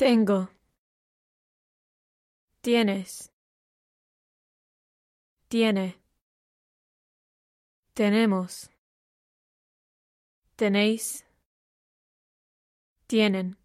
Tengo. Tienes. Tiene. Tenemos. Tenéis. Tienen.